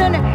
真的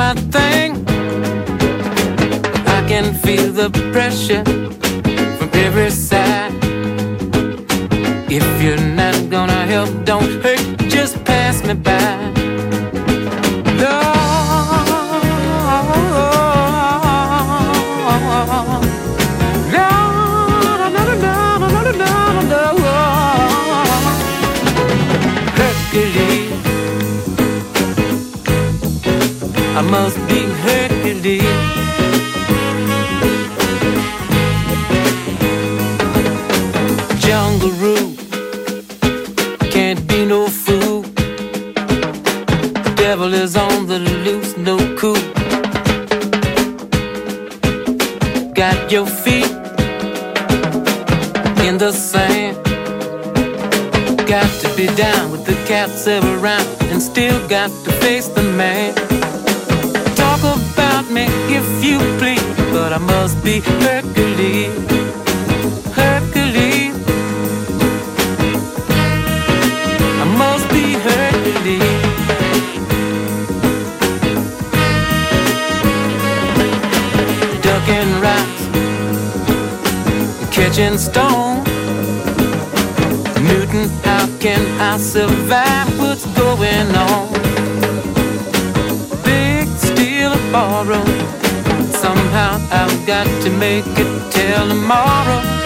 my thing. I can feel the pressure from every side. If you're not gonna help, don't hurt, just pass me by. Must be Hercules. Jungle rule can't be no fool. Devil is on the loose, no cool. Got your feet in the sand. Got to be down with the cats around and still got to face the man. Must be Hercules. Hercules. I must be Hercules. Ducking rocks, catching stone. Newton, how can I survive? What's going on? Big steel borrow. Somehow I've got to make it till tomorrow.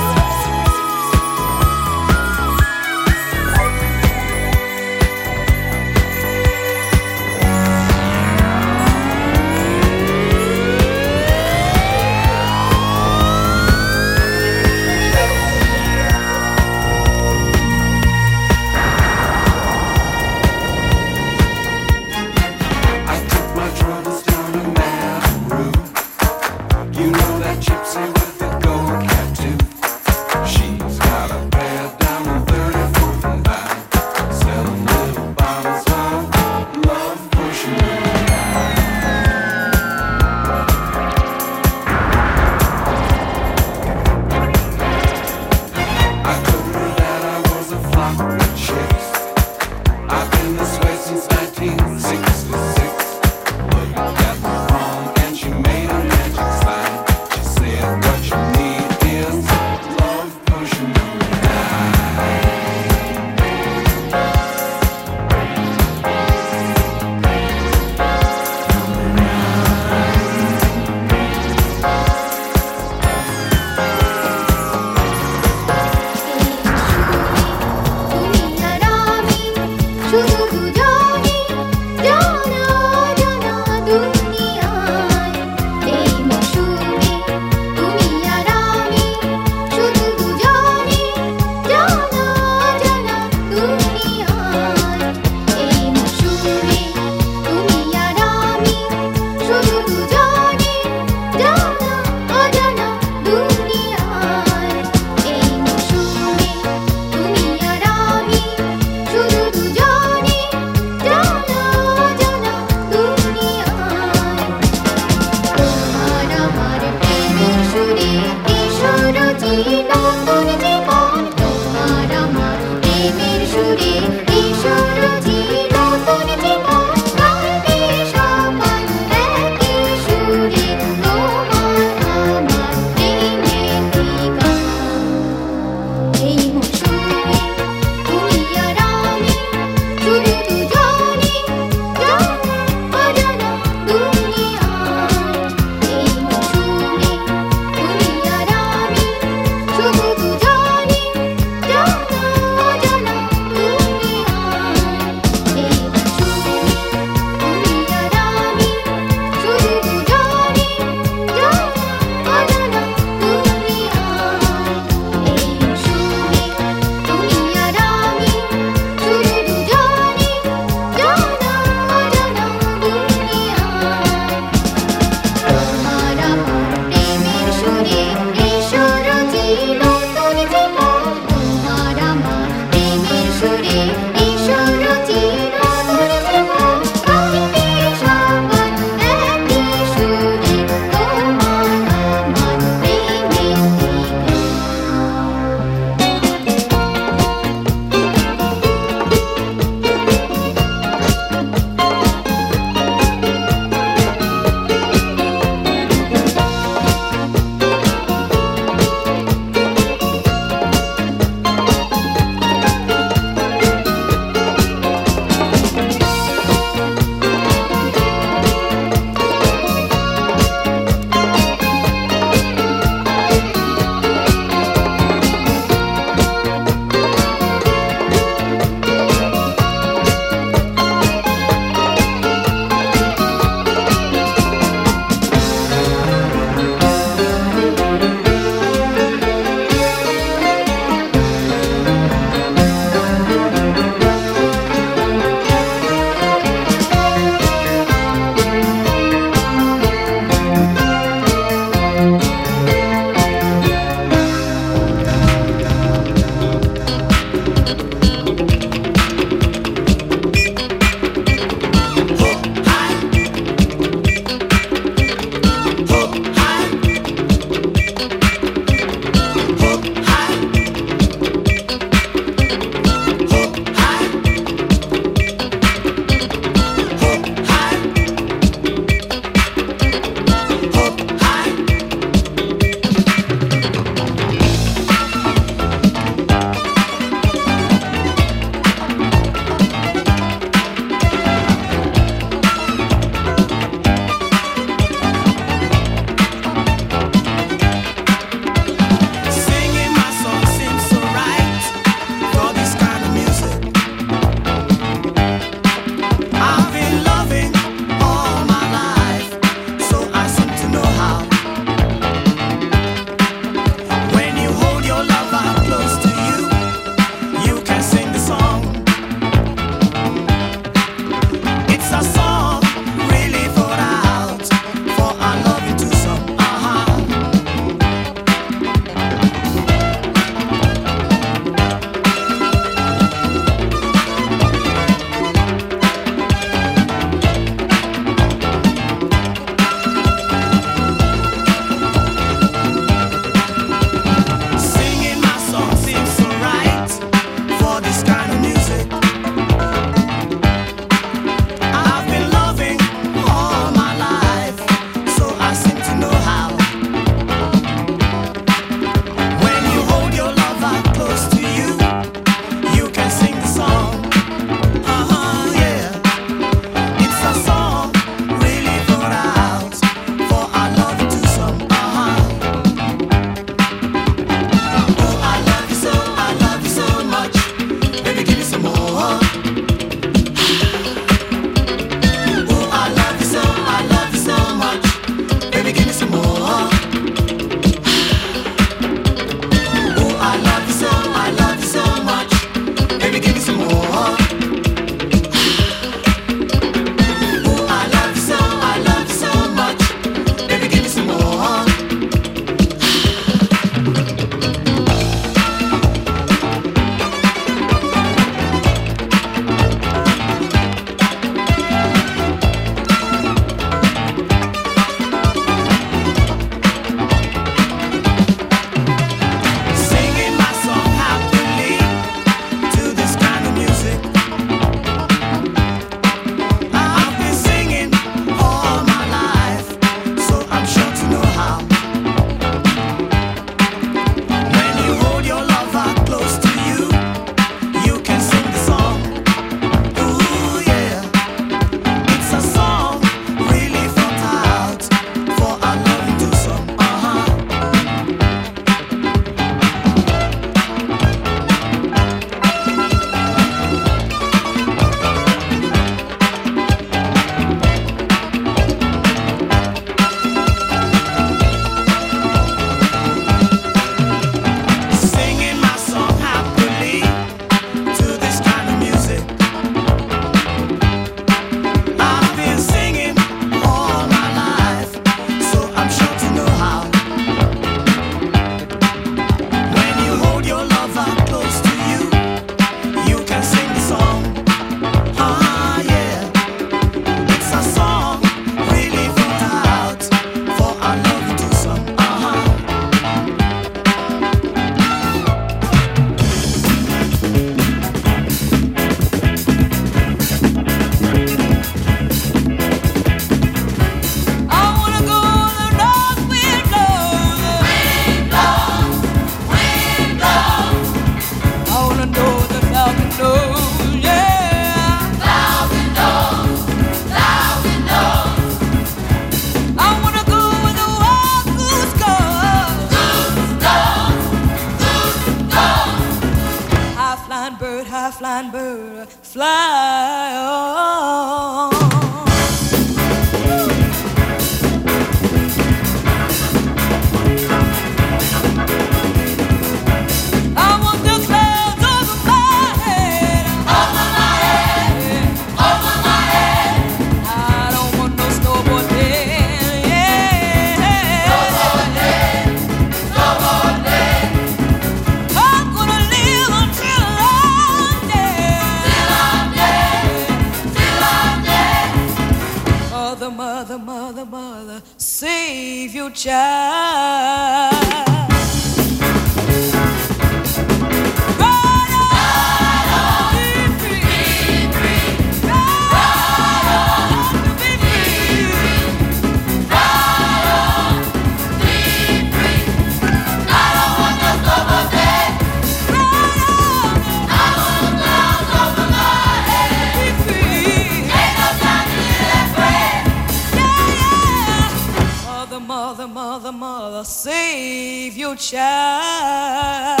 Mother, mother, save your child.